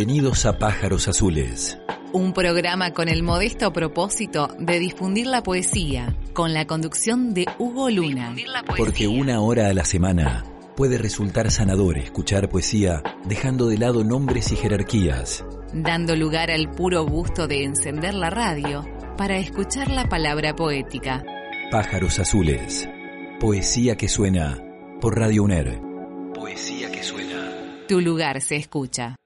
Bienvenidos a Pájaros Azules. Un programa con el modesto propósito de difundir la poesía, con la conducción de Hugo Luna. Porque una hora a la semana puede resultar sanador escuchar poesía dejando de lado nombres y jerarquías. Dando lugar al puro gusto de encender la radio para escuchar la palabra poética. Pájaros Azules. Poesía que suena por Radio UNER. Poesía que suena. Tu lugar se escucha.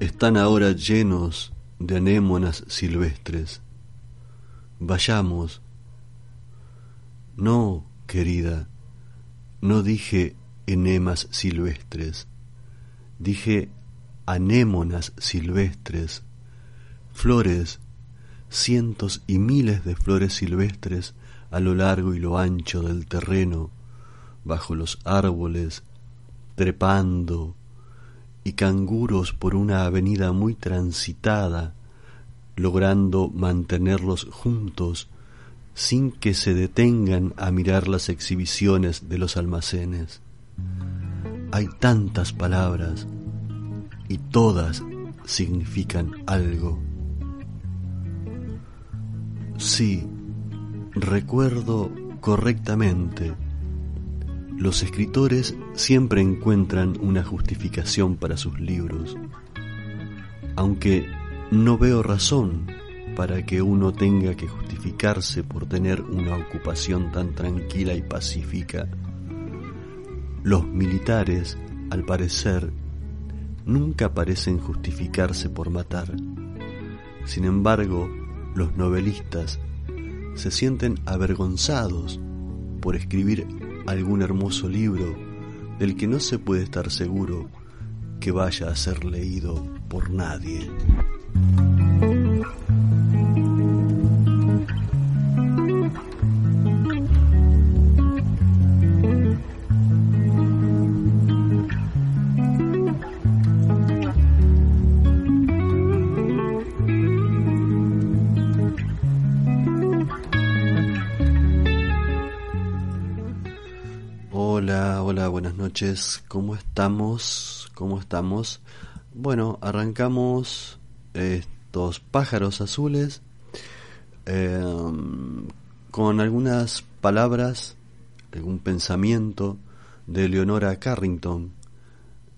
Están ahora llenos de anémonas silvestres. Vayamos. No, querida, no dije enemas silvestres, dije anémonas silvestres, flores, cientos y miles de flores silvestres a lo largo y lo ancho del terreno, bajo los árboles, trepando, y canguros por una avenida muy transitada, logrando mantenerlos juntos sin que se detengan a mirar las exhibiciones de los almacenes. Hay tantas palabras y todas significan algo. Sí, recuerdo correctamente los escritores siempre encuentran una justificación para sus libros, aunque no veo razón para que uno tenga que justificarse por tener una ocupación tan tranquila y pacífica. Los militares, al parecer, nunca parecen justificarse por matar. Sin embargo, los novelistas se sienten avergonzados por escribir algún hermoso libro del que no se puede estar seguro que vaya a ser leído por nadie. Noches. ¿Cómo estamos? ¿Cómo estamos? Bueno, arrancamos estos pájaros azules eh, con algunas palabras, algún pensamiento de Leonora Carrington,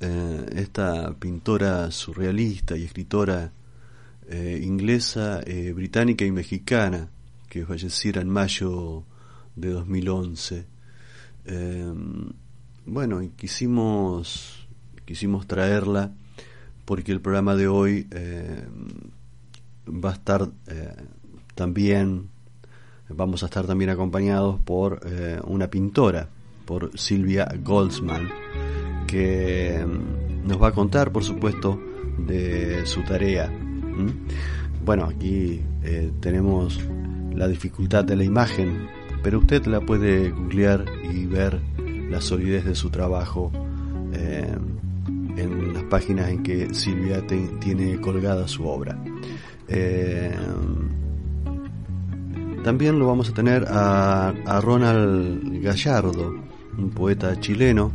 eh, esta pintora surrealista y escritora eh, inglesa, británica y mexicana que falleciera en mayo de 2011 eh, bueno, quisimos, quisimos traerla porque el programa de hoy eh, va a estar eh, también, vamos a estar también acompañados por eh, una pintora, por Silvia Goldsman, que nos va a contar, por supuesto, de su tarea. Bueno, aquí tenemos la dificultad de la imagen pero usted la puede googlear y ver la solidez de su trabajo eh, en las páginas en que Silvia tiene colgada su obra. Eh, también lo vamos a tener a, a, Ronald Gallardo, un poeta chileno,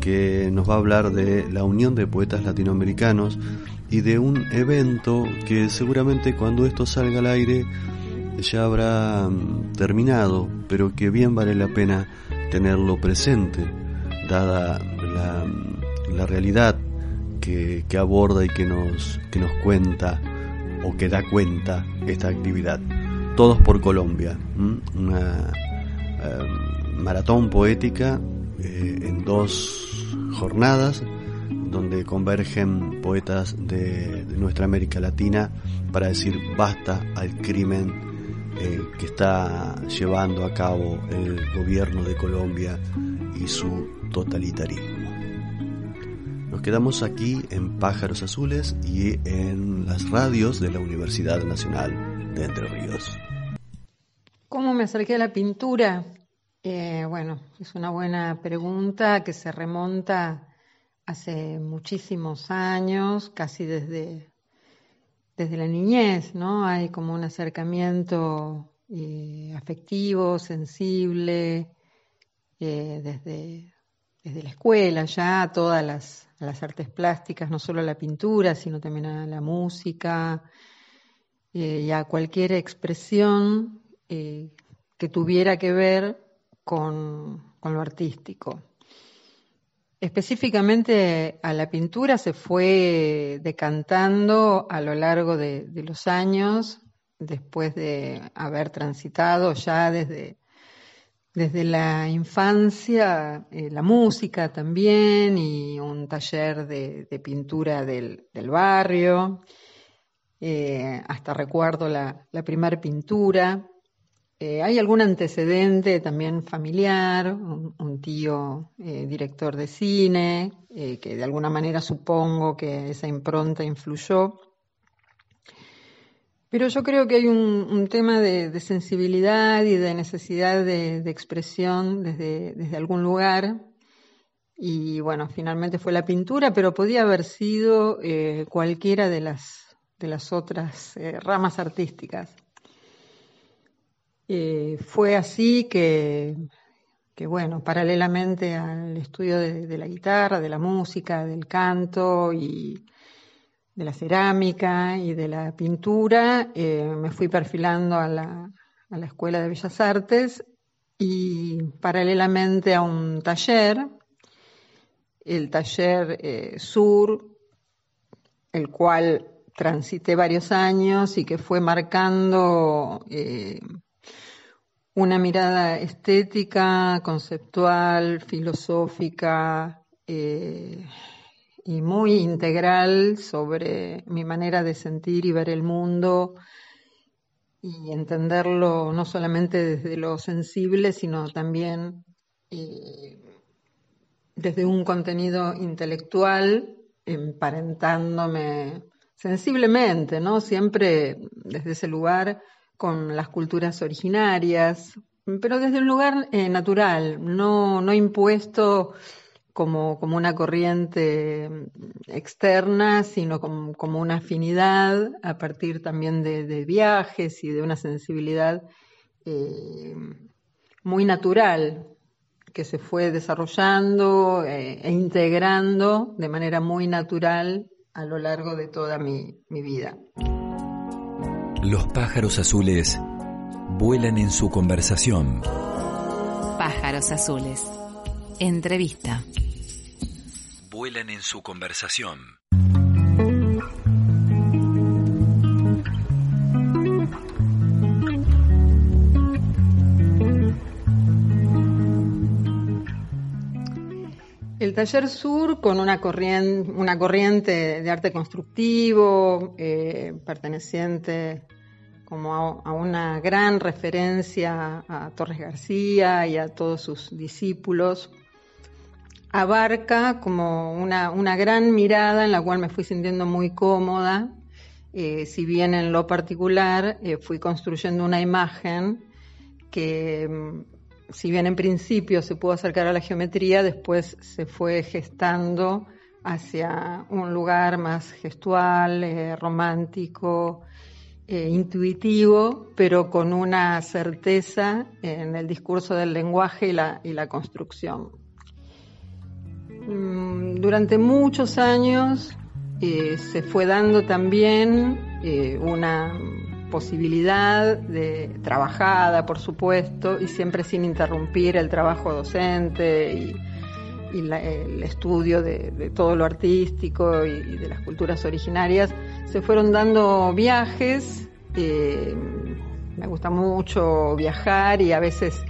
que nos va a hablar de la Unión de Poetas Latinoamericanos y de un evento que seguramente cuando esto salga al aire ya habrá mm, terminado, pero que bien vale la pena tenerlo presente, dada la, realidad que, aborda y que nos, que nos cuenta o que da cuenta esta actividad. Todos por Colombia, una em, maratón poética eh, en dos jornadas donde convergen poetas de, nuestra América Latina para decir basta al crimen eh, que está llevando a cabo el gobierno de Colombia y su totalitarismo. Nos quedamos aquí en Pájaros Azules y en las radios de la Universidad Nacional de Entre Ríos. ¿Cómo me acerqué a la pintura? Eh, bueno, es una buena pregunta que se remonta hace muchísimos años, casi desde, desde la niñez, ¿no? Hay como un acercamiento eh, afectivo, sensible, eh, desde, desde la escuela ya a todas las, las, artes plásticas, no solo a la pintura, sino también a la música eh, y a cualquier expresión que tuviera que ver con lo artístico. Específicamente a la pintura se fue decantando a lo largo de, los años, después de haber transitado ya desde, desde la infancia eh, la música también y un taller de, pintura del, barrio, eh, hasta recuerdo la, la primera pintura eh, ¿Hay algún antecedente también familiar, un, tío eh, director de cine, eh, que de alguna manera supongo que esa impronta influyó? Pero yo creo que hay un, tema de, sensibilidad y de necesidad de, expresión desde, algún lugar. Y bueno, finalmente fue la pintura, pero podía haber sido cualquiera de las otras ramas artísticas. Eh, fue así que, bueno, paralelamente al estudio de, la guitarra, de la música, del canto y de la cerámica y de la pintura, eh, me fui perfilando a la, a la Escuela de Bellas Artes y paralelamente a un taller, el taller eh, Sur, el cual transité varios años y que fue marcando una mirada estética, conceptual, filosófica eh, y muy integral sobre mi manera de sentir y ver el mundo y entenderlo no solamente desde lo sensible, sino también eh, desde un contenido intelectual, emparentándome sensiblemente, ¿no? Siempre desde ese lugar con las culturas originarias, pero desde un lugar eh, natural, no, no impuesto como, como, una corriente externa, sino como, una afinidad a partir también de, viajes y de una sensibilidad eh, muy natural que se fue desarrollando eh, e integrando de manera muy natural a lo largo de toda mi, mi vida. Los pájaros azules vuelan en su conversación. Pájaros azules. Entrevista. Vuelan en su conversación. El taller sur con una corriente, una corriente de arte constructivo eh, perteneciente como a, una gran referencia a Torres García y a todos sus discípulos, abarca como una, gran mirada en la cual me fui sintiendo muy cómoda, eh, si bien en lo particular eh, fui construyendo una imagen que mm, si bien en principio se pudo acercar a la geometría, después se fue gestando hacia un lugar más gestual, eh, romántico, eh, intuitivo, pero con una certeza en el discurso del lenguaje y la, construcción. Mm, durante muchos años eh, se fue dando también una posibilidad de trabajada, por supuesto, y siempre sin interrumpir el trabajo docente y, el estudio de, todo lo artístico y, de las culturas originarias, se fueron dando viajes. Eh, me gusta mucho viajar y a veces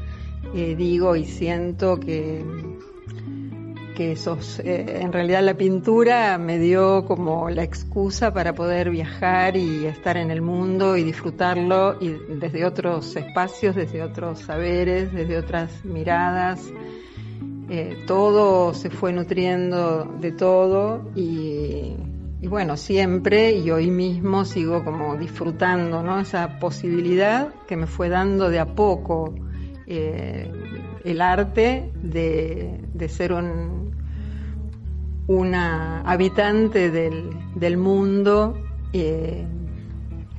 eh, digo y siento que que esos, eh, en realidad la pintura me dio como la excusa para poder viajar y estar en el mundo y disfrutarlo y desde otros espacios, desde otros saberes, desde otras miradas. Todo se fue nutriendo de todo y, bueno, siempre y hoy mismo sigo como disfrutando ¿no? esa posibilidad que me fue dando de a poco. Eh, el arte de, ser un, una habitante del, mundo, eh,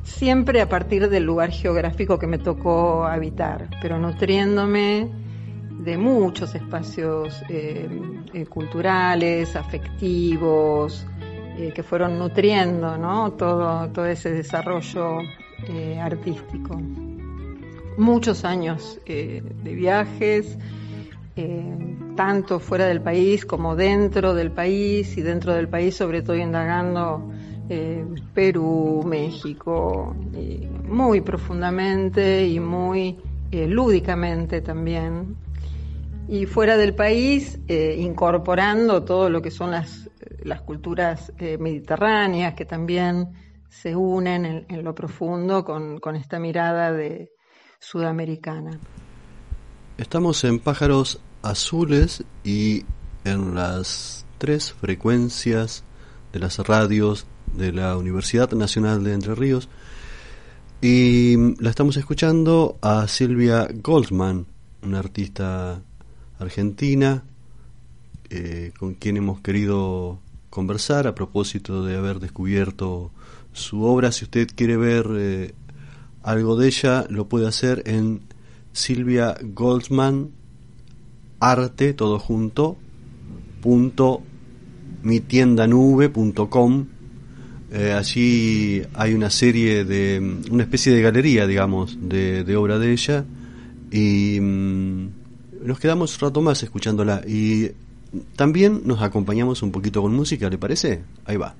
siempre a partir del lugar geográfico que me tocó habitar, pero nutriéndome de muchos espacios eh, culturales, afectivos, que fueron nutriendo todo, todo ese desarrollo artístico muchos años eh, de viajes, eh, tanto fuera del país como dentro del país y dentro del país sobre todo indagando eh, Perú, México, muy profundamente y muy lúdicamente también. Y fuera del país, incorporando todo lo que son las, las culturas mediterráneas que también se unen en, lo profundo con esta mirada de, sudamericana. Estamos en Pájaros Azules y en las tres frecuencias de las radios de la Universidad Nacional de Entre Ríos y la estamos escuchando a Silvia Goldman, una artista argentina eh, con quien hemos querido conversar a propósito de haber descubierto su obra. Si usted quiere ver eh, algo de ella lo puede hacer en Silvia Goldman arte todo junto punto eh, allí hay una serie de una especie de galería digamos de, de obra de ella y mm, nos quedamos un rato más escuchándola y también nos acompañamos un poquito con música, ¿le parece? Ahí va.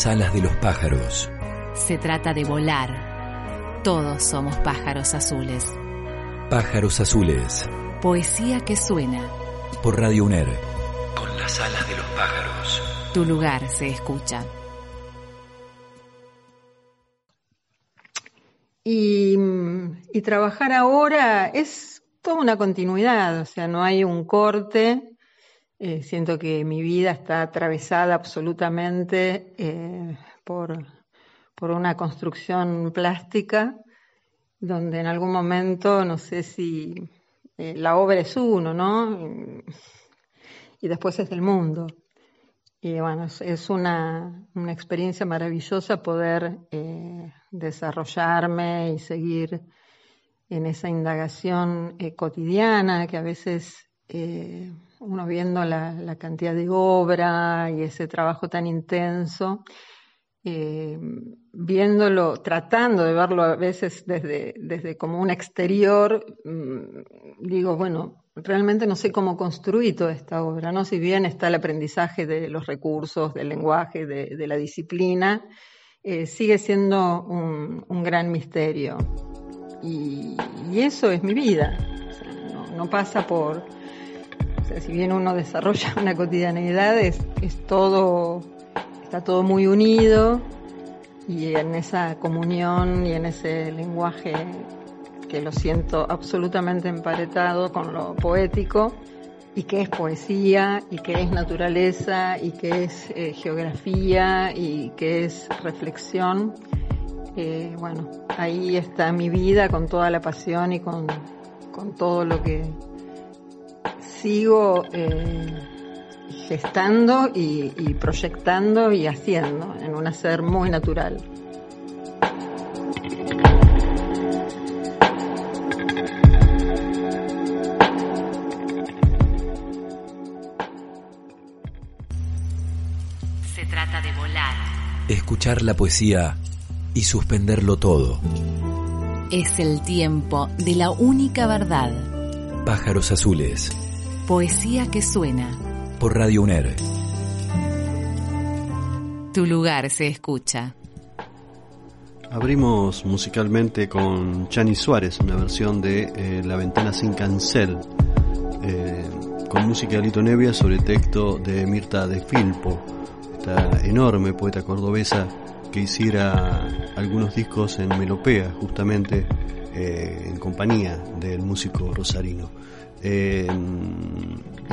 Las alas de los pájaros. Se trata de volar. Todos somos pájaros azules. Pájaros azules. Poesía que suena. Por Radio UNER. Con las alas de los pájaros. Tu lugar se escucha. Y, y trabajar ahora es toda una continuidad, o sea, no hay un corte eh, siento que mi vida está atravesada absolutamente eh, por, una construcción plástica donde en algún momento, no sé si eh, la obra es uno, ¿no? Y después es del mundo. Y bueno, es, una, una, experiencia maravillosa poder desarrollarme y seguir en esa indagación cotidiana que a veces uno viendo la, cantidad de obra y ese trabajo tan intenso, eh, viéndolo, tratando de verlo a veces desde, desde como un exterior, mm, digo, bueno, realmente no sé cómo construir toda esta obra, ¿no? Si bien está el aprendizaje de los recursos, del lenguaje, de, la disciplina, eh, sigue siendo un, gran misterio. Y, eso es mi vida. no, pasa por. Si bien uno desarrolla una cotidianeidad, es, todo. está todo muy unido y en esa comunión y en ese lenguaje que lo siento absolutamente emparetado con lo poético y que es poesía y que es naturaleza y que es eh, geografía y que es reflexión. Eh, bueno, ahí está mi vida con toda la pasión y con, todo lo que sigo eh, gestando y, y proyectando y haciendo en un hacer muy natural. escuchar la poesía y suspenderlo todo. Es el tiempo de la única verdad. Pájaros azules. Poesía que suena. Por Radio UNER. Tu lugar se escucha. Abrimos musicalmente con Chani Suárez, una versión de eh, La ventana sin cancel, eh, con música de Lito Nevia sobre texto de Mirta de Filpo esta enorme poeta cordobesa que hiciera algunos discos en Melopea, justamente eh, en compañía del músico rosarino. Eh,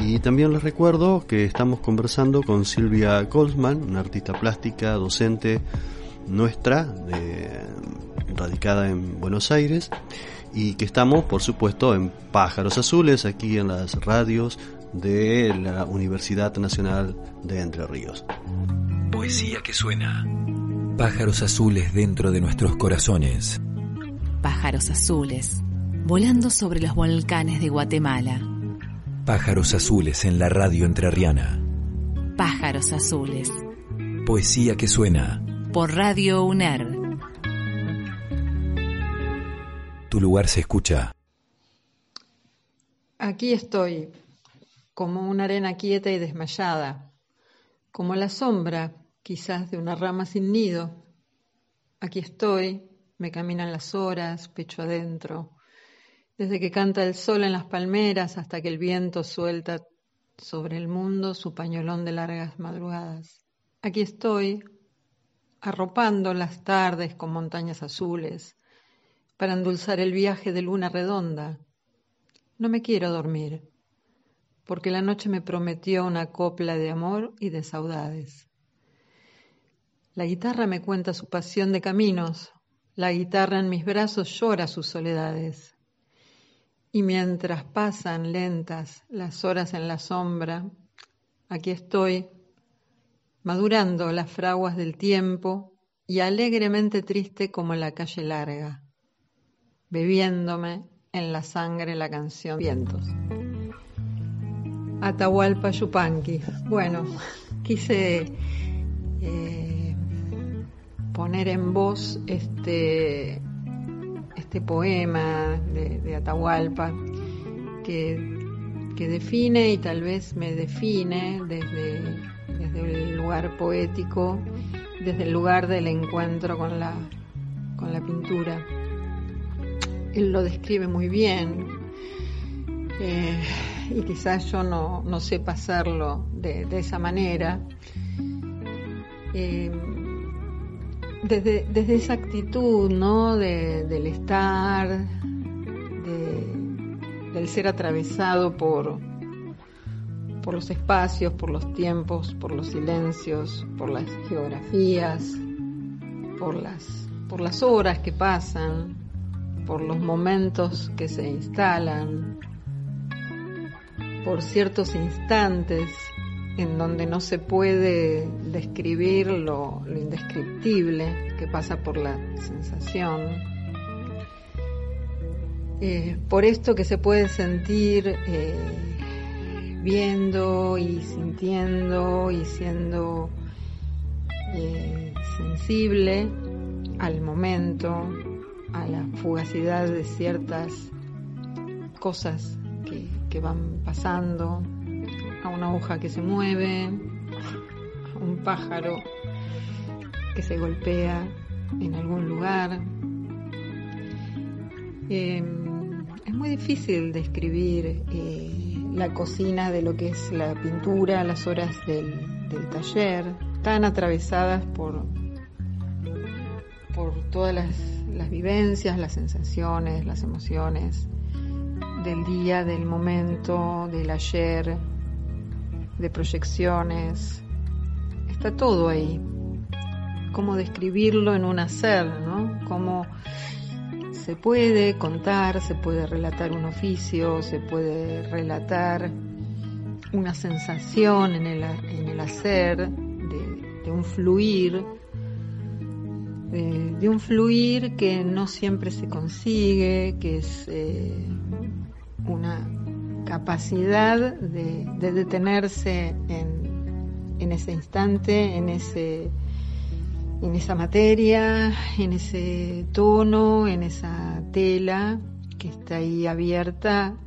y también les recuerdo que estamos conversando con Silvia Goldsman, una artista plástica, docente nuestra, radicada en Buenos Aires, y que estamos, por supuesto, en Pájaros Azules, aquí en las radios de la Universidad Nacional de Entre Ríos. Poesía que suena. Pájaros azules dentro de nuestros corazones. Pájaros azules, volando sobre los volcanes de Guatemala. Pájaros azules en la radio entrerriana. Pájaros azules. Poesía que suena. Por Radio UNER. Tu lugar se escucha. Aquí estoy, como una arena quieta y desmayada, como la sombra quizás de una rama sin nido. Aquí estoy, me caminan las horas, pecho adentro, desde que canta el sol en las palmeras hasta que el viento suelta sobre el mundo su pañolón de largas madrugadas. Aquí estoy, arropando las tardes con montañas azules, para endulzar el viaje de luna redonda. No me quiero dormir porque la noche me prometió una copla de amor y de saudades. La guitarra me cuenta su pasión de caminos, la guitarra en mis brazos llora sus soledades. Y mientras pasan lentas las horas en la sombra, aquí estoy, madurando las fraguas del tiempo y alegremente triste como la calle larga, bebiéndome en la sangre la canción Vientos. Atahualpa Yupanqui. Bueno, quise eh, poner en voz este, este poema de, Atahualpa que, define y tal vez me define desde, desde el lugar poético, desde el lugar del encuentro con la, con la pintura. Él lo describe muy bien. Eh, y quizás yo no, no sepa hacerlo de, esa manera. Eh, desde, desde, esa actitud ¿no? del estar, del ser atravesado por, por los espacios, por los tiempos, por los silencios, por las geografías, por las, por las horas que pasan, por los momentos que se instalan, por ciertos instantes en donde no se puede describir lo, indescriptible que pasa por la sensación. Eh, por esto que se puede sentir eh, viendo y sintiendo y siendo eh, sensible al momento, a la fugacidad de ciertas cosas que, que van pasando, a una hoja que se mueve, a un pájaro que se golpea en algún lugar. Eh, es muy difícil describir eh, la cocina de lo que es la pintura, las horas del, taller, tan atravesadas por, por todas las vivencias, las sensaciones, las emociones del día, del momento, del ayer, de proyecciones. Está todo ahí. Cómo describirlo en un hacer, ¿no? Cómo se puede contar, se puede relatar un oficio, se puede relatar una sensación en el, en el hacer, de, un fluir, de, de, un fluir que no siempre se consigue, que es eh, una capacidad de, de detenerse en, ese instante, en esa materia, en ese tono, en esa tela que está ahí abierta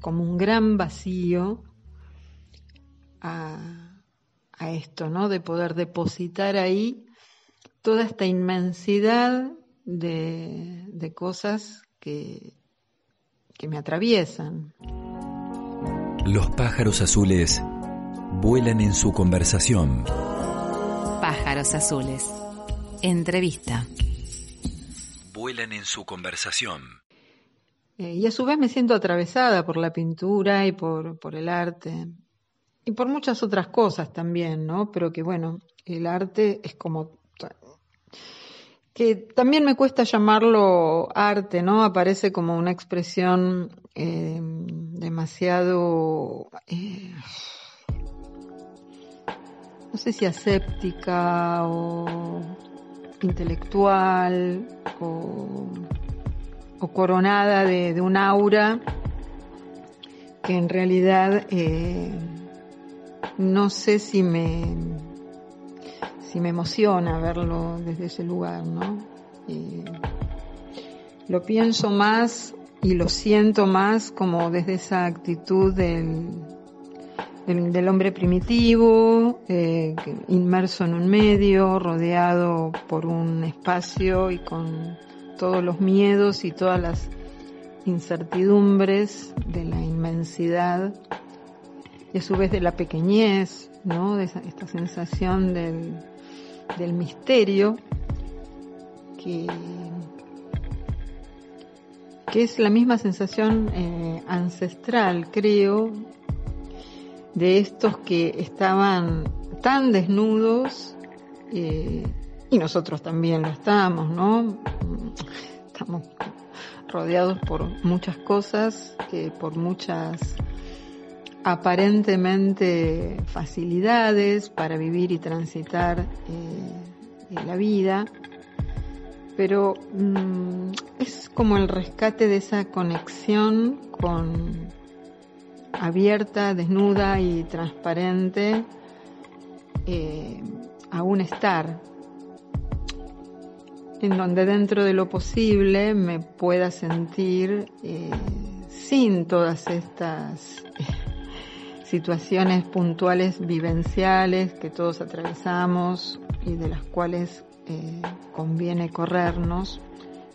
como un gran vacío a, a esto, ¿no? De poder depositar ahí toda esta inmensidad de, de cosas que, que me atraviesan. Los pájaros azules vuelan en su conversación. Pájaros azules. Entrevista. Vuelan en su conversación. Eh, y a su vez me siento atravesada por la pintura y por, por el arte. Y por muchas otras cosas también, ¿no? Pero que bueno, el arte es como que también me cuesta llamarlo arte, ¿no? Aparece como una expresión eh, demasiado, eh, no sé si aséptica o intelectual o, coronada de, un aura que en realidad eh, no sé si me si me emociona verlo desde ese lugar, ¿no? Y lo pienso más y lo siento más como desde esa actitud del, del, hombre primitivo, eh, inmerso en un medio, rodeado por un espacio y con todos los miedos y todas las incertidumbres de la inmensidad y a su vez de la pequeñez, ¿no? De esa, esta sensación del, del misterio que, que es la misma sensación eh, ancestral, creo, de estos que estaban tan desnudos eh, y nosotros también lo estamos, ¿no? Estamos rodeados por muchas cosas, por muchas aparentemente facilidades para vivir y transitar eh, la vida, pero mmm, es como el rescate de esa conexión con abierta, desnuda y transparente eh, a un estar en donde dentro de lo posible me pueda sentir eh, sin todas estas situaciones puntuales vivenciales que todos atravesamos y de las cuales eh, conviene corrernos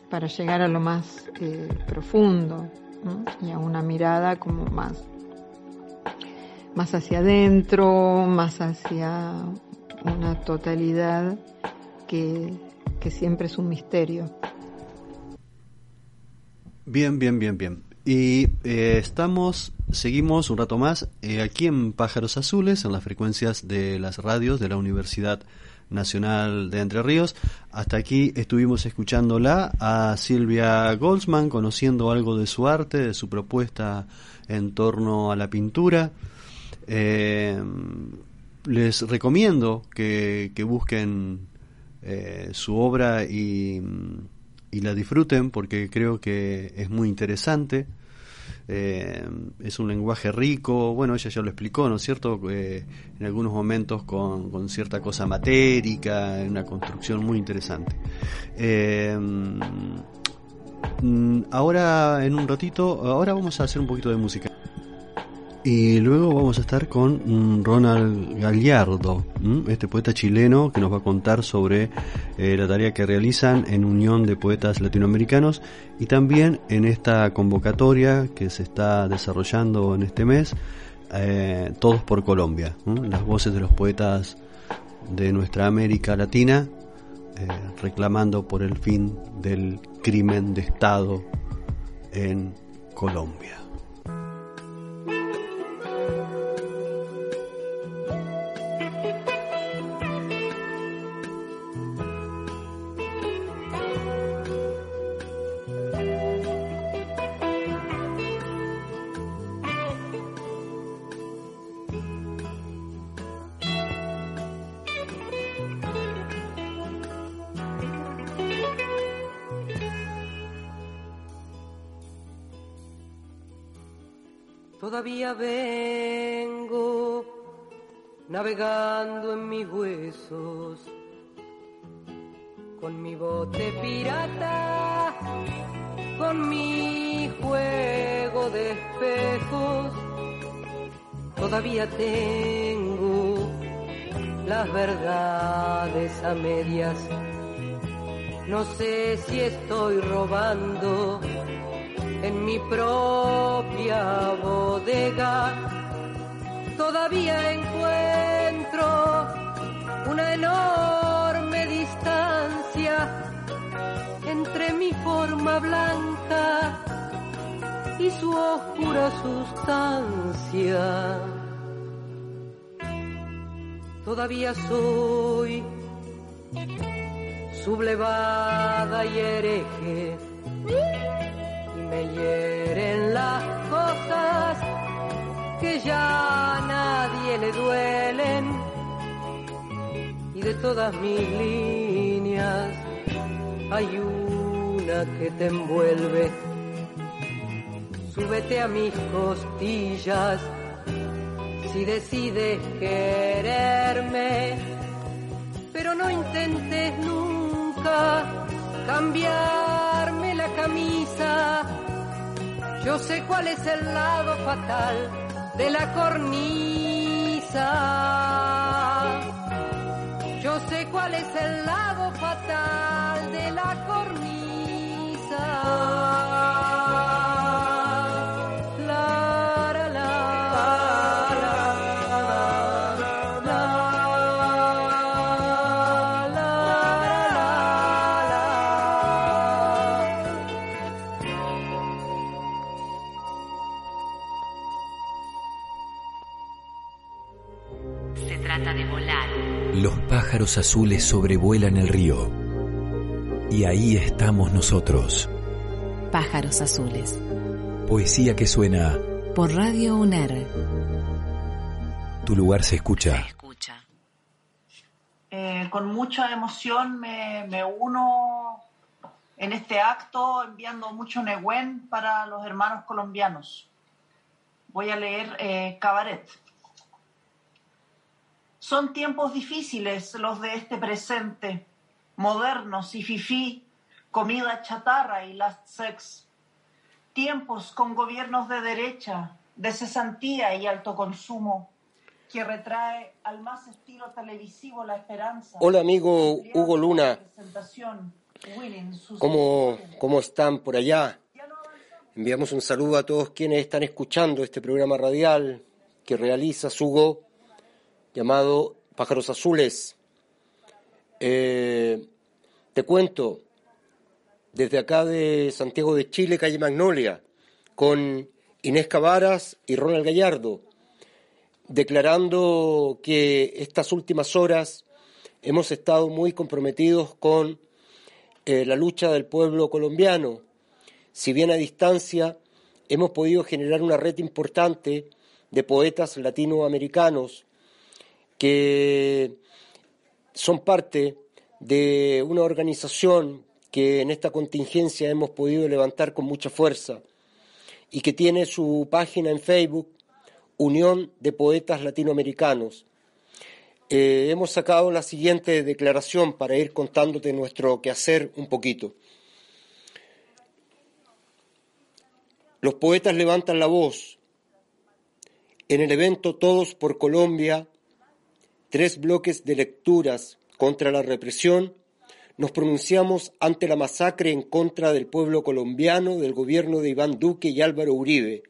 para llegar a lo más eh, profundo y a una mirada como más más hacia adentro, más hacia una totalidad que, que siempre es un misterio. Bien, bien, bien, bien. Y eh, estamos, seguimos un rato más aquí en Pájaros Azules, en las frecuencias de las radios de la Universidad Nacional de Entre Ríos. Hasta aquí estuvimos escuchándola a Silvia Goldsman, conociendo algo de su arte, de su propuesta en torno a la pintura. Eh, les recomiendo que, que busquen eh, su obra y y la disfruten porque creo que es muy interesante. Eh, es un lenguaje rico, bueno, ella ya lo explicó, ¿no es cierto? Eh, en algunos momentos con, con, cierta cosa matérica, una construcción muy interesante. Eh, mm, ahora, en un ratito, ahora vamos a hacer un poquito de música. Y luego vamos a estar con mm, Ronald Gallardo, este poeta chileno que nos va a contar sobre eh, la tarea que realizan en Unión de Poetas Latinoamericanos y también en esta convocatoria que se está desarrollando en este mes, eh, Todos por Colombia, las voces de los poetas de nuestra América Latina eh, reclamando por el fin del crimen de Estado en Colombia. Todavía vengo navegando en mis huesos con mi bote pirata, con mi juego de espejos. Todavía tengo las verdades a medias. No sé si estoy robando propia bodega todavía encuentro una enorme distancia entre mi forma blanca y su oscura sustancia. Todavía soy sublevada y hereje me hieren las cosas que ya a nadie le duelen. Y de todas mis líneas hay una que te envuelve. Súbete a mis costillas si decides quererme, pero no intentes nunca cambiarme la camisa yo sé cuál es el lado fatal de la cornisa. Yo sé cuál es el lado fatal de la cornisa. Pájaros azules sobrevuelan el río. Y ahí estamos nosotros. Pájaros azules. Poesía que suena. Por Radio UNER. Tu lugar se escucha. escucha. Eh, con mucha emoción me, me, uno en este acto enviando mucho Nehuen para los hermanos colombianos. Voy a leer eh, Cabaret. Son tiempos difíciles los de este presente, modernos y fifí, comida chatarra y last sex. Tiempos con gobiernos de derecha, de cesantía y alto consumo, que retrae al más estilo televisivo la esperanza. Hola amigo Hugo Luna. ¿Cómo, ¿Cómo están por allá? Enviamos un saludo a todos quienes están escuchando este programa radial que realiza Hugo llamado Pájaros Azules. Eh, te cuento, desde acá de Santiago de Chile, calle Magnolia, con Inés Cavaras y Ronald Gallardo, declarando que estas últimas horas hemos estado muy comprometidos con eh, la lucha del pueblo colombiano. Si bien a distancia hemos podido generar una red importante de poetas latinoamericanos que son parte de una organización que en esta contingencia hemos podido levantar con mucha fuerza y que tiene su página en Facebook, Unión de Poetas Latinoamericanos. Eh, hemos sacado la siguiente declaración para ir contándote nuestro quehacer un poquito. Los poetas levantan la voz. En el evento Todos por Colombia, tres bloques de lecturas contra la represión, nos pronunciamos ante la masacre en contra del pueblo colombiano, del gobierno de Iván Duque y Álvaro Uribe.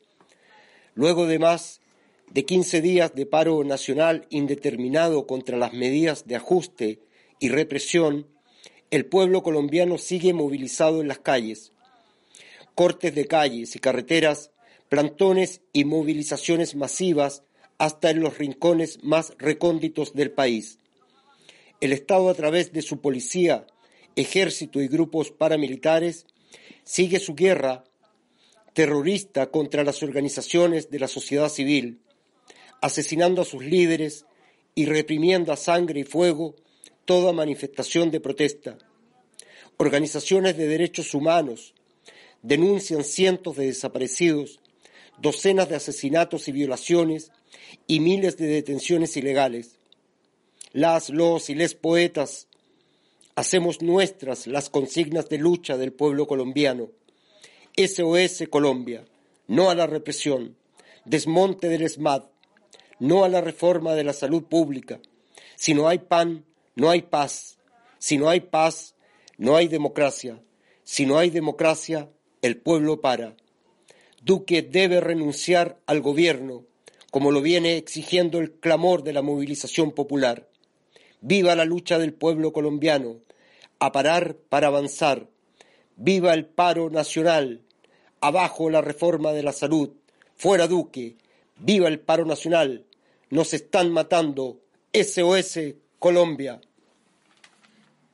Luego de más de 15 días de paro nacional indeterminado contra las medidas de ajuste y represión, el pueblo colombiano sigue movilizado en las calles. Cortes de calles y carreteras, plantones y movilizaciones masivas hasta en los rincones más recónditos del país. El Estado, a través de su policía, ejército y grupos paramilitares, sigue su guerra terrorista contra las organizaciones de la sociedad civil, asesinando a sus líderes y reprimiendo a sangre y fuego toda manifestación de protesta. Organizaciones de derechos humanos denuncian cientos de desaparecidos, docenas de asesinatos y violaciones y miles de detenciones ilegales. Las, los y les poetas hacemos nuestras las consignas de lucha del pueblo colombiano. SOS Colombia, no a la represión, desmonte del ESMAD, no a la reforma de la salud pública. Si no hay pan, no hay paz. Si no hay paz, no hay democracia. Si no hay democracia, el pueblo para. Duque debe renunciar al gobierno, como lo viene exigiendo el clamor de la movilización popular. Viva la lucha del pueblo colombiano, a parar para avanzar. Viva el paro nacional, abajo la reforma de la salud, fuera Duque, viva el paro nacional, nos están matando. SOS Colombia.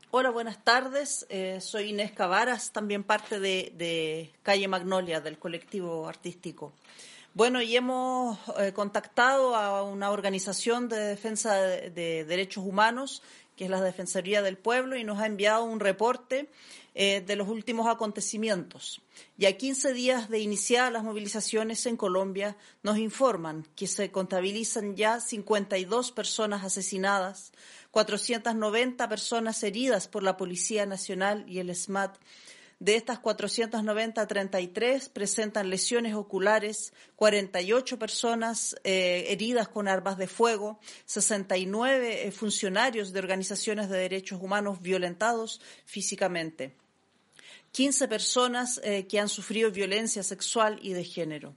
Hola, buenas tardes. Eh, soy Inés Cavaras, también parte de, Calle Magnolia, del colectivo artístico. Bueno, y hemos eh, contactado a una organización de defensa de derechos humanos, que es la Defensoría del Pueblo, y nos ha enviado un reporte eh, de los últimos acontecimientos. Y a 15 días de iniciar las movilizaciones en Colombia, nos informan que se contabilizan ya 52 personas asesinadas, 490 personas heridas por la Policía Nacional y el SMAT, de estas 490, 33 presentan lesiones oculares, 48 personas eh, heridas con armas de fuego, 69 eh, funcionarios de organizaciones de derechos humanos violentados físicamente. 15 personas eh, que han sufrido violencia sexual y de género.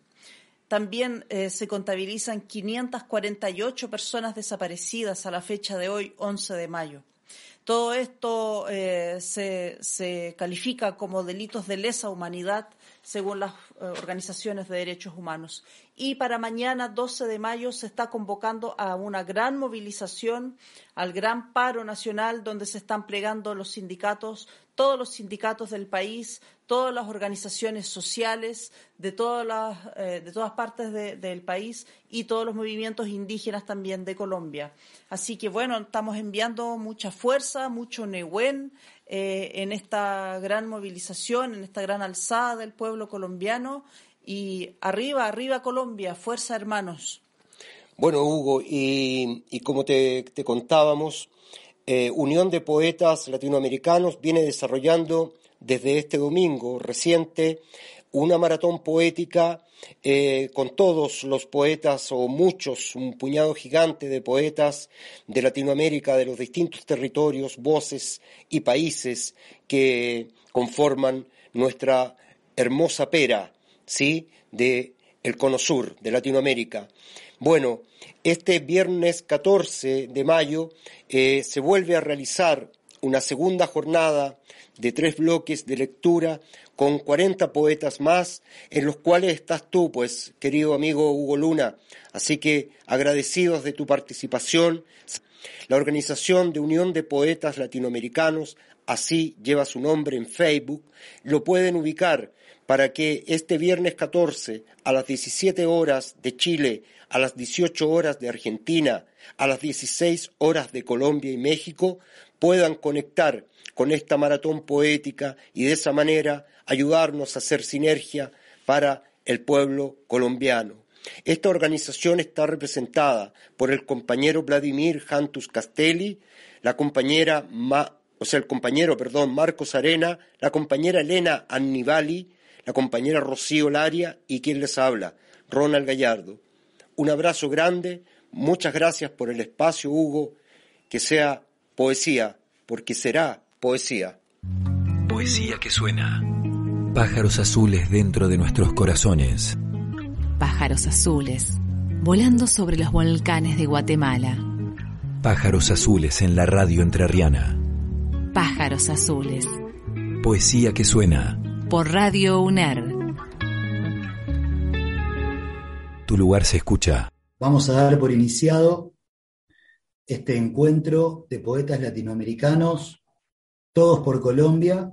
También eh, se contabilizan 548 personas desaparecidas a la fecha de hoy, 11 de mayo. Todo esto eh, se, se, califica como delitos de lesa humanidad según las organizaciones de derechos humanos. Y para mañana, 12 de mayo, se está convocando a una gran movilización, al gran paro nacional, donde se están plegando los sindicatos todos los sindicatos del país, todas las organizaciones sociales de todas, las, eh, de todas partes del país y todos los movimientos indígenas también de Colombia. Así que bueno, estamos enviando mucha fuerza, mucho nehuen eh, en esta gran movilización, en esta gran alzada del pueblo colombiano y arriba, arriba Colombia, fuerza hermanos. Bueno, Hugo, y, como te contábamos, eh, Unión de Poetas Latinoamericanos viene desarrollando desde este domingo reciente una maratón poética eh, con todos los poetas o muchos, un puñado gigante de poetas de Latinoamérica, de los distintos territorios, voces y países que conforman nuestra hermosa pera, ¿sí? De el Cono Sur, de Latinoamérica. Bueno, este viernes 14 de mayo eh, se vuelve a realizar una segunda jornada de tres bloques de lectura con 40 poetas más, en los cuales estás tú, pues, querido amigo Hugo Luna. Así que agradecidos de tu participación. La Organización de Unión de Poetas Latinoamericanos, así lleva su nombre en Facebook, lo pueden ubicar para que este viernes 14 a las 17 horas de Chile, a las 18 horas de Argentina, a las 16 horas de Colombia y México, puedan conectar con esta maratón poética y de esa manera ayudarnos a hacer sinergia para el pueblo colombiano. Esta organización está representada por el compañero Vladimir Jantus Castelli, la compañera o sea, el compañero, perdón, Marcos Arena, la compañera Elena Annibali, la compañera Rocío Laria y quien les habla, Ronald Gallardo. Un abrazo grande, muchas gracias por el espacio, Hugo, que sea poesía, porque será poesía. Poesía que suena. Pájaros azules dentro de nuestros corazones. Pájaros azules, volando sobre los volcanes de Guatemala. Pájaros azules en la radio entrerriana. Pájaros azules. Poesía que suena. Por Radio UNER. Tu lugar se escucha. Vamos a dar por iniciado este encuentro de poetas latinoamericanos, todos por Colombia.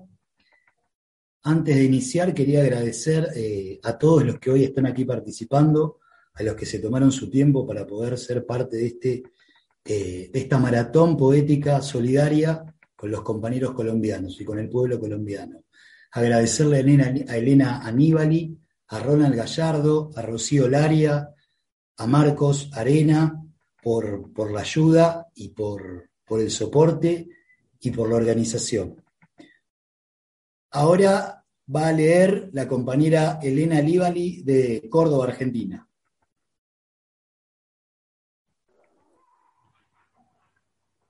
Antes de iniciar, quería agradecer eh, a todos los que hoy están aquí participando, a los que se tomaron su tiempo para poder ser parte de este eh, de esta maratón poética solidaria con los compañeros colombianos y con el pueblo colombiano. Agradecerle a Elena, a Elena Aníbali, a Ronald Gallardo, a Rocío Laria, a Marcos Arena por, por la ayuda y por, por el soporte y por la organización. Ahora va a leer la compañera Elena Aníbali de Córdoba, Argentina.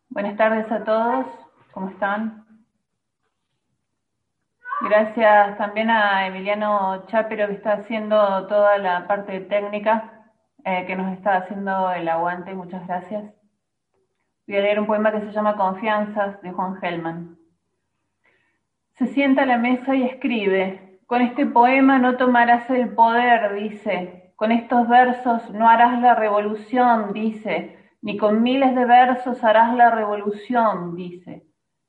Buenas tardes a todos, ¿cómo están? Gracias también a Emiliano Chapero que está haciendo toda la parte técnica, eh, que nos está haciendo el aguante, muchas gracias. Voy a leer un poema que se llama Confianzas de Juan Gelman. Se sienta a la mesa y escribe, con este poema no tomarás el poder, dice, con estos versos no harás la revolución, dice, ni con miles de versos harás la revolución, dice.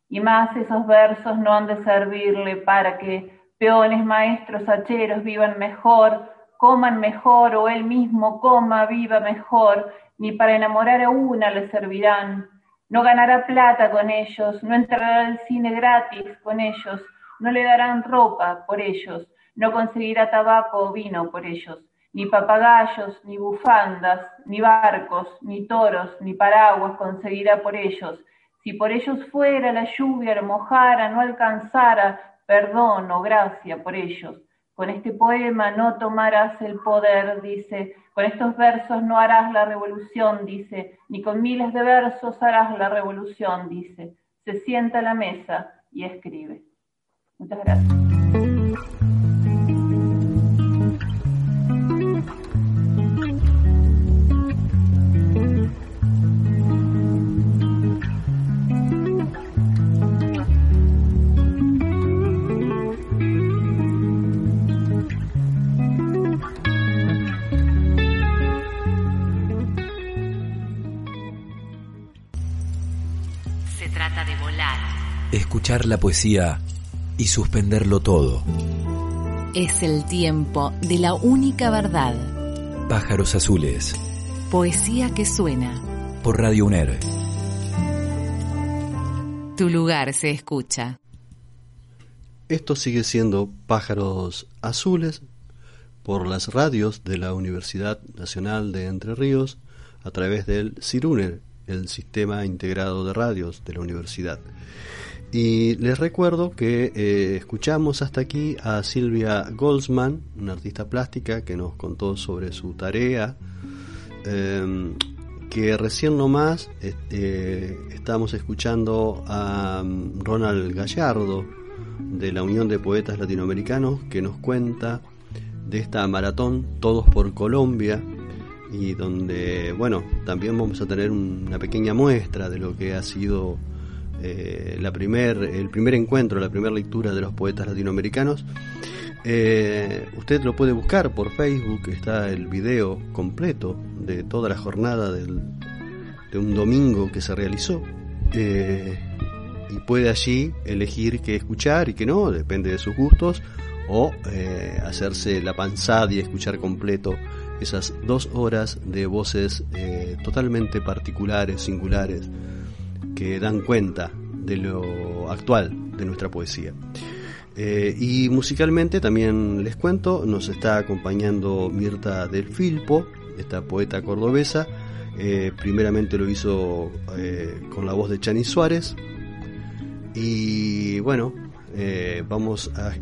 Y más esos versos no han de servirle para que peones, maestros, hacheros vivan mejor, coman mejor o él mismo coma, viva mejor, ni para enamorar a una le servirán. No ganará plata con ellos, no entrará al cine gratis con ellos, no le darán ropa por ellos, no conseguirá tabaco o vino por ellos ni papagayos, ni bufandas, ni barcos, ni toros, ni paraguas conseguirá por ellos. Si por ellos fuera la lluvia, lo mojara, no alcanzara perdón o gracia por ellos. Con este poema no tomarás el poder, dice, con estos versos no harás la revolución, dice, ni con miles de versos harás la revolución, dice. Se sienta a la mesa y escribe. Muchas gracias. Escuchar la poesía y suspenderlo todo. Es el tiempo de la única verdad. Pájaros azules. Poesía que suena. Por Radio UNER. Tu lugar se escucha. Esto sigue siendo Pájaros Azules por las radios de la Universidad Nacional de Entre Ríos a través del CIRUNER, el Sistema Integrado de Radios de la Universidad. Y les recuerdo que eh, escuchamos hasta aquí a Silvia Goldsman, una artista plástica que nos contó sobre su tarea, em, que recién nomás este, estamos escuchando a mm, Ronald Gallardo de la Unión de Poetas Latinoamericanos que nos cuenta de esta maratón Todos por Colombia y donde, bueno, también vamos a tener una pequeña muestra de lo que ha sido eh, la primer, el primer encuentro, la primera lectura de los poetas latinoamericanos. Eh, usted lo puede buscar por Facebook, está el video completo de toda la jornada del, de un domingo que se realizó. Eh, y puede allí elegir qué escuchar y qué no, depende de sus gustos, o hacerse la panzada y escuchar completo esas dos horas de voces totalmente particulares, singulares, que dan cuenta de lo actual de nuestra poesía. Eh, y musicalmente también les cuento, nos está acompañando Mirta del Filpo, esta poeta cordobesa. Eh, primeramente lo hizo eh, con la voz de Chani Suárez. Y bueno, vamos a,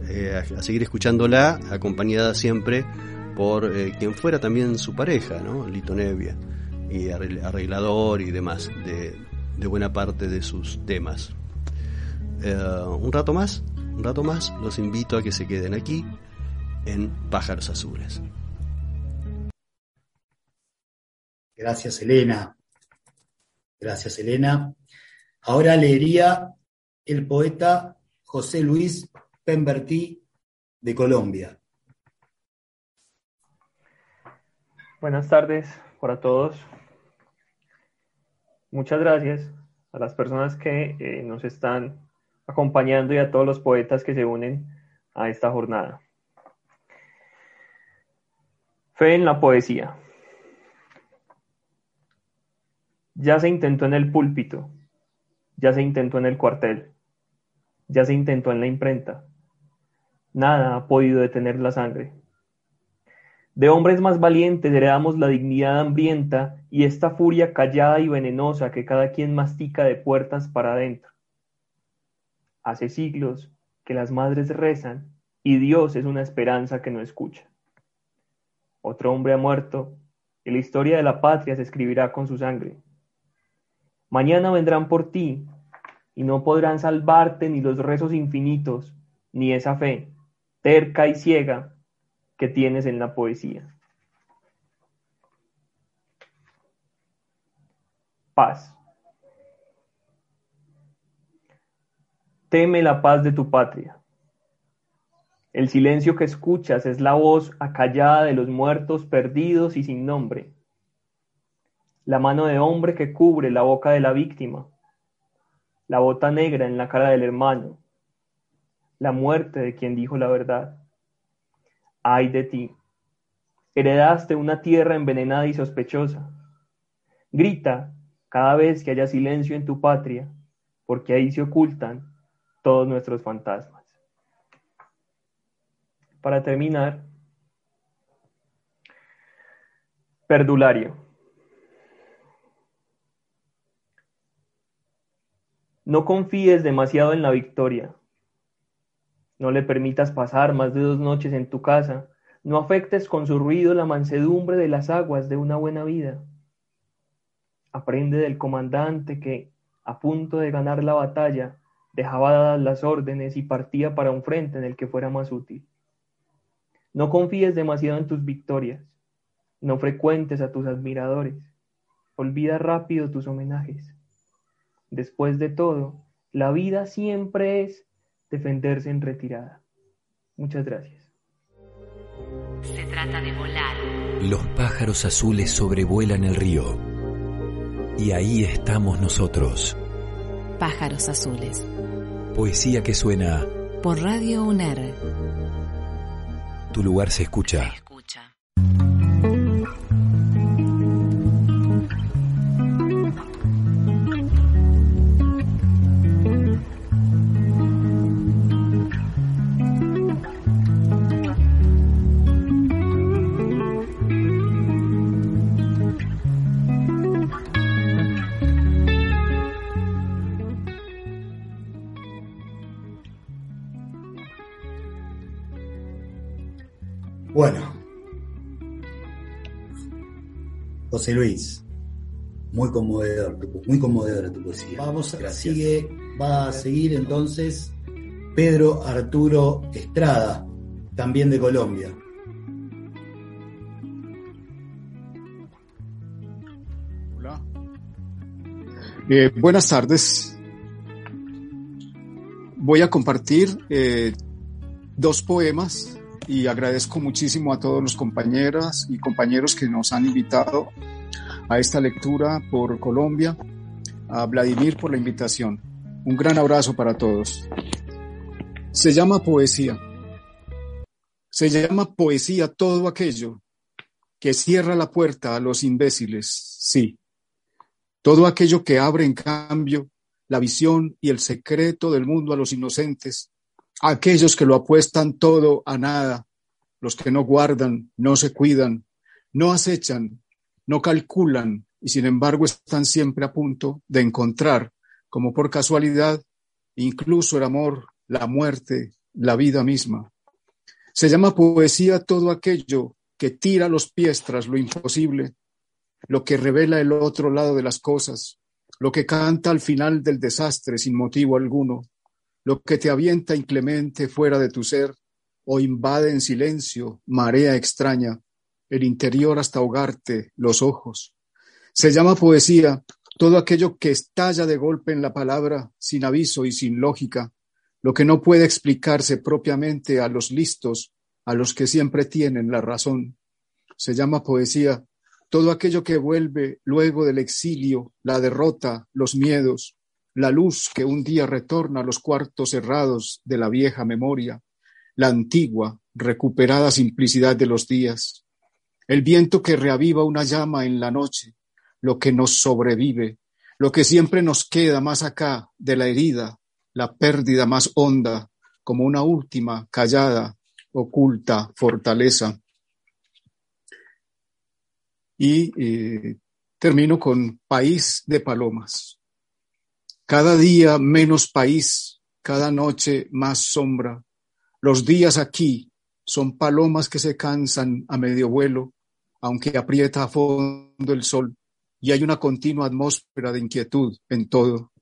seguir escuchándola, acompañada siempre por quien fuera también su pareja, ¿no? Lito Nevia, y arreglador y demás de, de buena parte de sus temas. un rato más un rato más, los invito a que se queden aquí en Pájaros Azules. Gracias, Elena. Gracias, Elena. Ahora leería el poeta José Luis Pembertí de Colombia. Buenas tardes para todos. Muchas gracias a las personas que eh, nos están acompañando y a todos los poetas que se unen a esta jornada. Fe en la poesía. Ya se intentó en el púlpito, ya se intentó en el cuartel, ya se intentó en la imprenta. Nada ha podido detener la sangre. De hombres más valientes heredamos la dignidad hambrienta y esta furia callada y venenosa que cada quien mastica de puertas para adentro. Hace siglos que las madres rezan y Dios es una esperanza que no escucha. Otro hombre ha muerto y la historia de la patria se escribirá con su sangre. Mañana vendrán por ti y no podrán salvarte ni los rezos infinitos, ni esa fe, terca y ciega, que tienes en la poesía. Paz. Teme la paz de tu patria. El silencio que escuchas es la voz acallada de los muertos perdidos y sin nombre. La mano de hombre que cubre la boca de la víctima. La bota negra en la cara del hermano. La muerte de quien dijo la verdad. Ay de ti. Heredaste una tierra envenenada y sospechosa. Grita cada vez que haya silencio en tu patria, porque ahí se ocultan todos nuestros fantasmas. Para terminar, perdulario. No confíes demasiado en la victoria. No le permitas pasar más de dos noches en tu casa. No afectes con su ruido la mansedumbre de las aguas de una buena vida. Aprende del comandante que, a punto de ganar la batalla, dejaba dadas las órdenes y partía para un frente en el que fuera más útil. No confíes demasiado en tus victorias, no frecuentes a tus admiradores, olvida rápido tus homenajes. Después de todo, la vida siempre es defenderse en retirada. Muchas gracias. Se trata de volar. Los pájaros azules sobrevuelan el río. Y ahí estamos nosotros. Pájaros azules. Poesía que suena por Radio UNER. Tu lugar se escucha. José Luis, muy conmovedor, muy conmovedora tu poesía. Vamos, sigue, va a seguir entonces Pedro Arturo Estrada, también de Colombia. Hola. Eh, buenas tardes. Voy a compartir eh, dos poemas y agradezco muchísimo a todos los compañeras y compañeros que nos han invitado a esta lectura por Colombia, a Vladimir por la invitación. Un gran abrazo para todos. Se llama poesía. Se llama poesía todo aquello que cierra la puerta a los imbéciles, sí. Todo aquello que abre en cambio la visión y el secreto del mundo a los inocentes aquellos que lo apuestan todo a nada, los que no guardan, no se cuidan, no acechan, no calculan y sin embargo están siempre a punto de encontrar, como por casualidad, incluso el amor, la muerte, la vida misma. Se llama poesía todo aquello que tira los pies tras lo imposible, lo que revela el otro lado de las cosas, lo que canta al final del desastre sin motivo alguno, lo que te avienta inclemente fuera de tu ser o invade en silencio, marea extraña, el interior hasta ahogarte los ojos. Se llama poesía todo aquello que estalla de golpe en la palabra, sin aviso y sin lógica, lo que no puede explicarse propiamente a los listos, a los que siempre tienen la razón. Se llama poesía todo aquello que vuelve luego del exilio, la derrota, los miedos, la luz que un día retorna a los cuartos cerrados de la vieja memoria, la antigua, recuperada simplicidad de los días, el viento que reaviva una llama en la noche, lo que nos sobrevive, lo que siempre nos queda más acá de la herida, la pérdida más honda, como una última, callada, oculta fortaleza. Y eh, termino con País de Palomas. Cada día menos país, cada noche más sombra. Los días aquí son palomas que se cansan a medio vuelo, aunque aprieta a fondo el sol, y hay una continua atmósfera de inquietud en todo.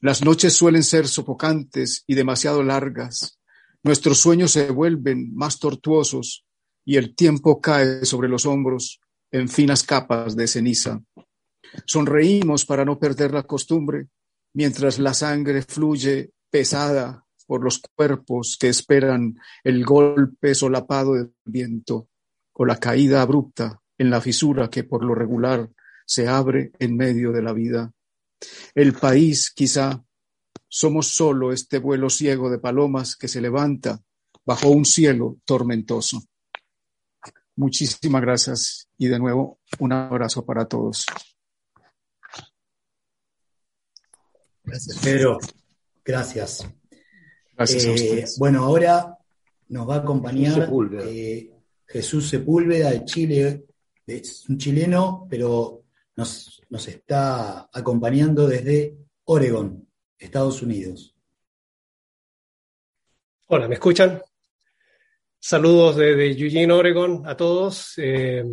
Las noches suelen ser sofocantes y demasiado largas. Nuestros sueños se vuelven más tortuosos y el tiempo cae sobre los hombros en finas capas de ceniza. Sonreímos para no perder la costumbre mientras la sangre fluye pesada por los cuerpos que esperan el golpe solapado del viento o la caída abrupta en la fisura que por lo regular se abre en medio de la vida. El país, quizá, somos solo este vuelo ciego de palomas que se levanta bajo un cielo tormentoso. Muchísimas gracias y de nuevo un abrazo para todos. Gracias, Pedro. Gracias. Gracias a Eh, ustedes. bueno, ahora nos va a acompañar eh, Jesús Sepúlveda de Chile. Es un chileno, pero nos, está acompañando desde Oregon, Estados Unidos. Hola, ¿me escuchan? Saludos desde Eugene, Oregon, a todos. Eh,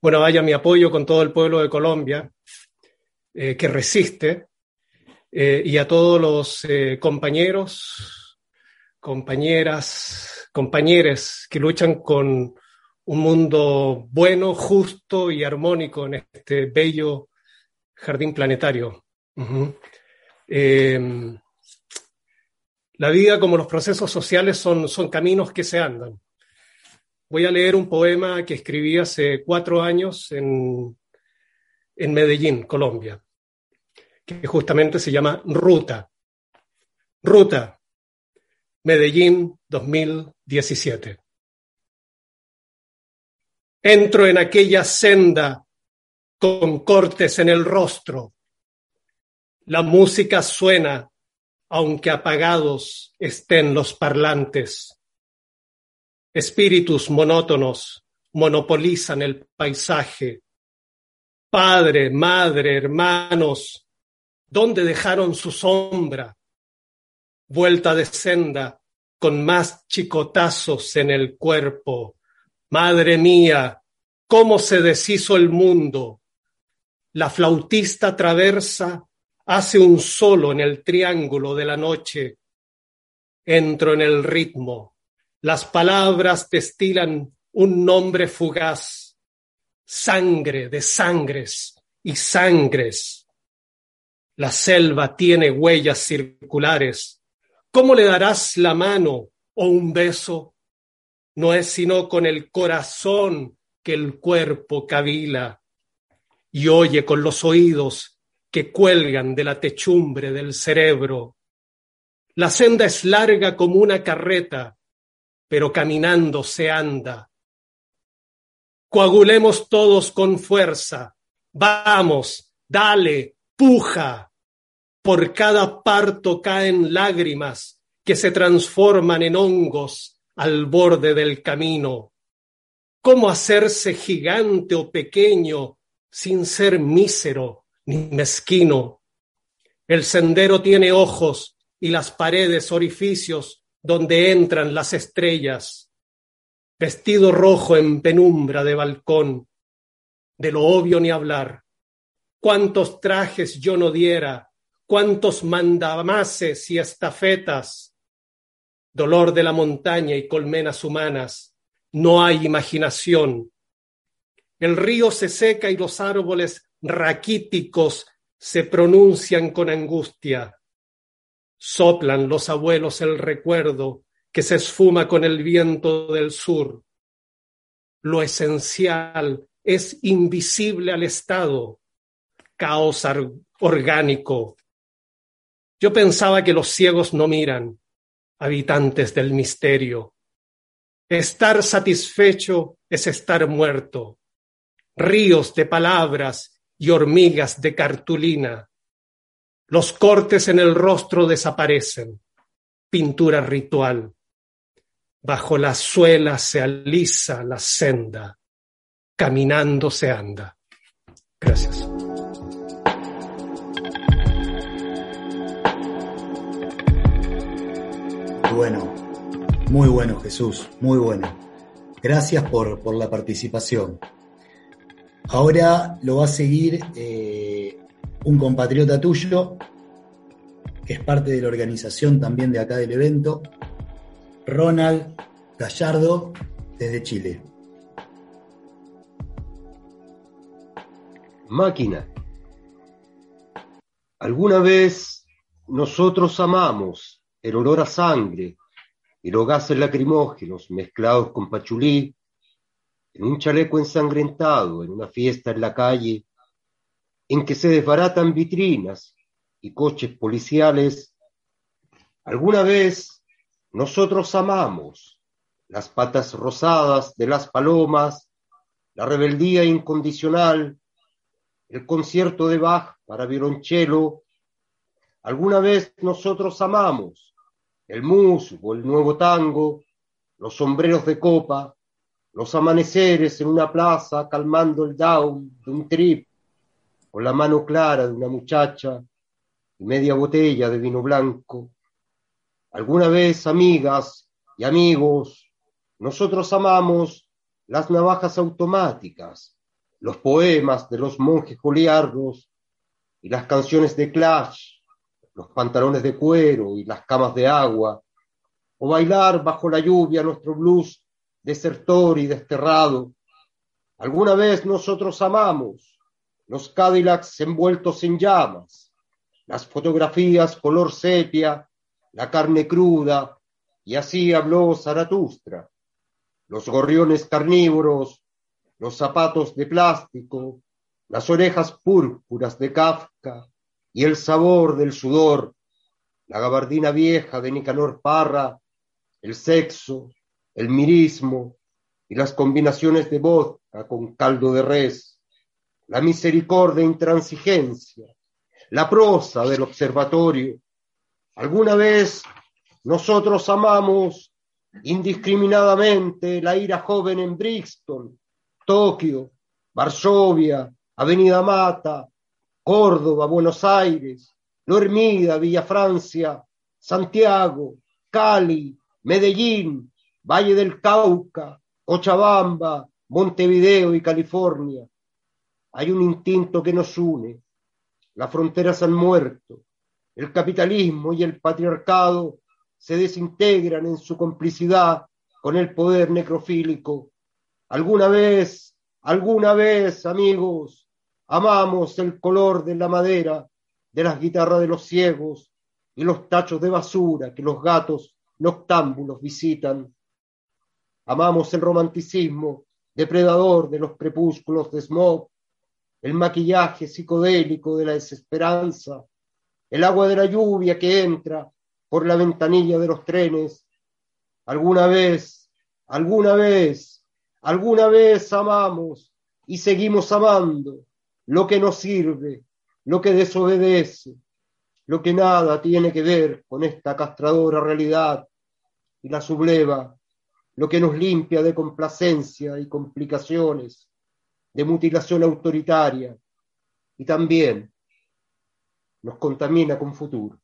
bueno, vaya mi apoyo con todo el pueblo de Colombia eh, que resiste eh, y a todos los compañeros, compañeras, compañeres que luchan con un mundo bueno, justo y armónico en este bello jardín planetario. Eh, la vida, como los procesos sociales, son, son caminos que se andan. Voy a leer un poema que escribí hace cuatro años en, en Medellín, Colombia, que justamente se llama Ruta. Ruta, Medellín 2017. Entro en aquella senda con cortes en el rostro. La música suena aunque apagados estén los parlantes. Espíritus monótonos monopolizan el paisaje. Padre, madre, hermanos, ¿dónde dejaron su sombra? Vuelta de senda con más chicotazos en el cuerpo. Madre mía, cómo se deshizo el mundo. La flautista traversa hace un solo en el triángulo de la noche. Entro en el ritmo. Las palabras destilan un nombre fugaz. Sangre de sangres y sangres. La selva tiene huellas circulares. ¿Cómo le darás la mano o un beso? No es sino con el corazón que el cuerpo cavila y oye con los oídos que cuelgan de la techumbre del cerebro. La senda es larga como una carreta, pero caminando se anda. Coagulemos todos con fuerza. Vamos, dale, puja. Por cada parto caen lágrimas que se transforman en hongos al borde del camino. ¿Cómo hacerse gigante o pequeño sin ser mísero ni mezquino? El sendero tiene ojos y las paredes orificios donde entran las estrellas. Vestido rojo en penumbra de balcón, de lo obvio ni hablar. Cuántos trajes yo no diera, cuántos mandamases y estafetas. Dolor de la montaña y colmenas humanas, no hay imaginación. El río se seca y los árboles raquíticos se pronuncian con angustia. Soplan los abuelos el recuerdo que se esfuma con el viento del sur. Lo esencial es invisible al Estado, caos orgánico. Yo pensaba que los ciegos no miran, habitantes del misterio. Estar satisfecho es estar muerto. Ríos de palabras y hormigas de cartulina los cortes en el rostro desaparecen. Pintura ritual. Bajo la suela se alisa la senda. Caminando se anda. Gracias. Bueno, muy bueno Jesús, muy bueno. Gracias por, por la participación. Ahora lo va a seguir eh, un compatriota tuyo, que es parte de la organización también de acá del evento, Ronald Gallardo, desde Chile. Máquina. Alguna vez nosotros amamos el olor a sangre y los gases lacrimógenos mezclados con pachulí, en un chaleco ensangrentado, en una fiesta en la calle, en que se desbaratan vitrinas y coches policiales, alguna vez nosotros amamos las patas rosadas de las palomas, la rebeldía incondicional, el concierto de Bach para violonchelo. Alguna vez nosotros amamos el mus o el nuevo tango, los sombreros de copa, los amaneceres en una plaza calmando el down de un trip, con la mano clara de una muchacha y media botella de vino blanco. Alguna vez, amigas y amigos, nosotros amamos las navajas automáticas, los poemas de los monjes goliardos y las canciones de Clash, los pantalones de cuero y las camas de agua, o bailar bajo la lluvia nuestro blues desertor y desterrado. Alguna vez nosotros amamos los Cadillacs envueltos en llamas, las fotografías color sepia, la carne cruda, y así habló Zaratustra. Los gorriones carnívoros, los zapatos de plástico, las orejas púrpuras de Kafka y el sabor del sudor, la gabardina vieja de Nicanor Parra, el sexo, el mirismo y las combinaciones de vodka con caldo de res la misericordia e intransigencia, la prosa del observatorio. Alguna vez nosotros amamos indiscriminadamente la ira joven en Brixton, Tokio, Varsovia, Avenida Mata, Córdoba, Buenos Aires, Lormida, Villa Francia, Santiago, Cali, Medellín, Valle del Cauca, Cochabamba, Montevideo y California. Hay un instinto que nos une. Las fronteras han muerto. El capitalismo y el patriarcado se desintegran en su complicidad con el poder necrofílico. Alguna vez, alguna vez, amigos, amamos el color de la madera, de las guitarras de los ciegos y los tachos de basura que los gatos noctámbulos visitan. Amamos el romanticismo depredador de los crepúsculos de smog el maquillaje psicodélico de la desesperanza, el agua de la lluvia que entra por la ventanilla de los trenes. Alguna vez, alguna vez, alguna vez amamos y seguimos amando lo que nos sirve, lo que desobedece. lo que nada tiene que ver con esta castradora realidad y la subleva, lo que nos limpia de complacencia y complicaciones, de mutilación autoritaria y también nos contamina con futuro.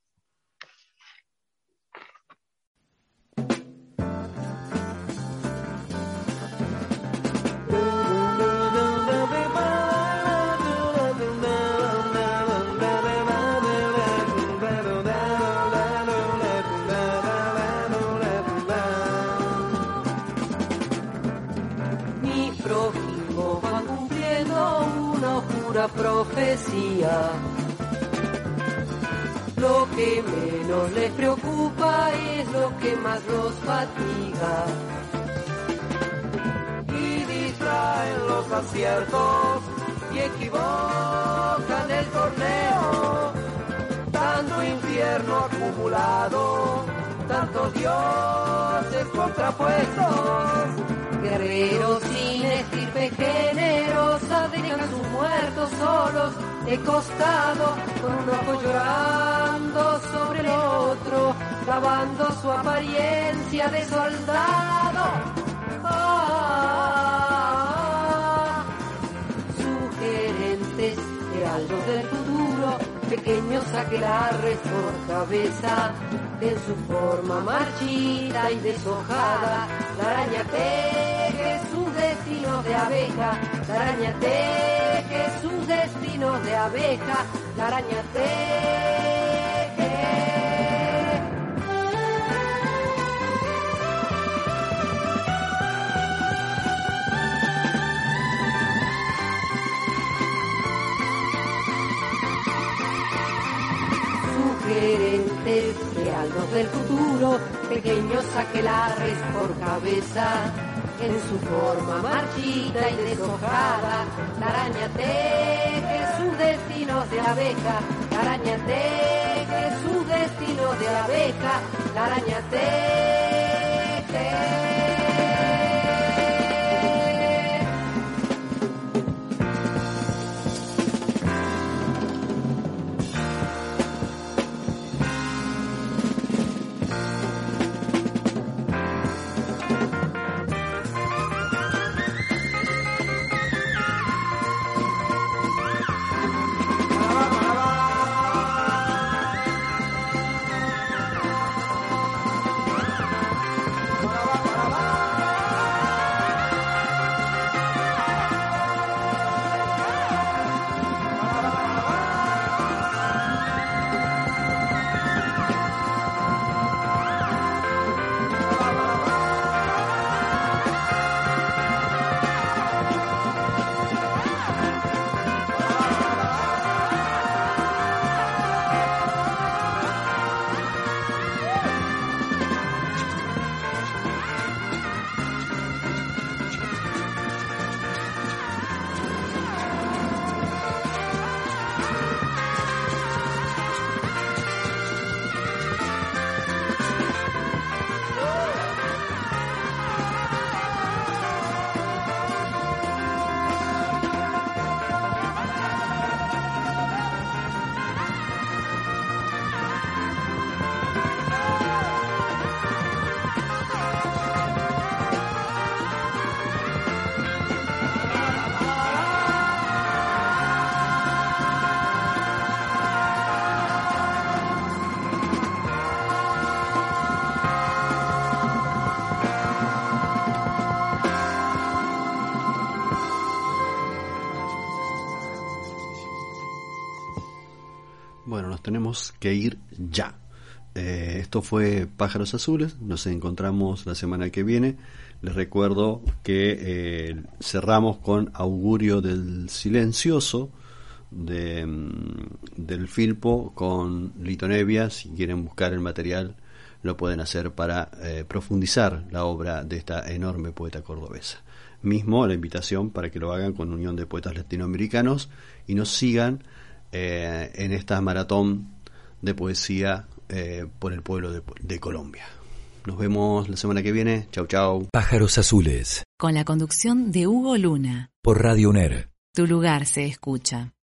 Más los fatiga. Y distraen los aciertos y equivocan el torneo. Tanto infierno acumulado, tantos dioses contrapuestos. Guerreros sin estirpe generosa dejan sus muertos solos de costado, con un ojo llorando sobre el otro, clavando su apariencia de soldado. Ah, sugerentes heraldos del futuro, pequeños aquelarres por cabeza, en su forma marchita y deshojada, la araña destinos de abeja, la araña teje sus destinos de abeja, la araña teje. Sugerentes heraldos del futuro, pequeños aquelarres por cabeza, en su forma marchita y deshojada, la araña teje sus destinos de abeja, la araña teje sus destinos de abeja, la araña. Tenemos que ir ya. Eh, esto fue Pájaros Azules, nos encontramos la semana que viene. Les recuerdo que eh, cerramos con Augurio del Silencioso de, mm, del Filpo con Lito Nevia. Si quieren buscar el material, lo pueden hacer para eh, profundizar la obra de esta enorme poeta cordobesa. Mismo la invitación para que lo hagan con Unión de Poetas Latinoamericanos y nos sigan eh, en esta maratón de poesía eh, por el pueblo de, de Colombia. Nos vemos la semana que viene. Chau, chau. Pájaros Azules, Con la conducción de Hugo Luna. por Radio UNER. Tu lugar se escucha.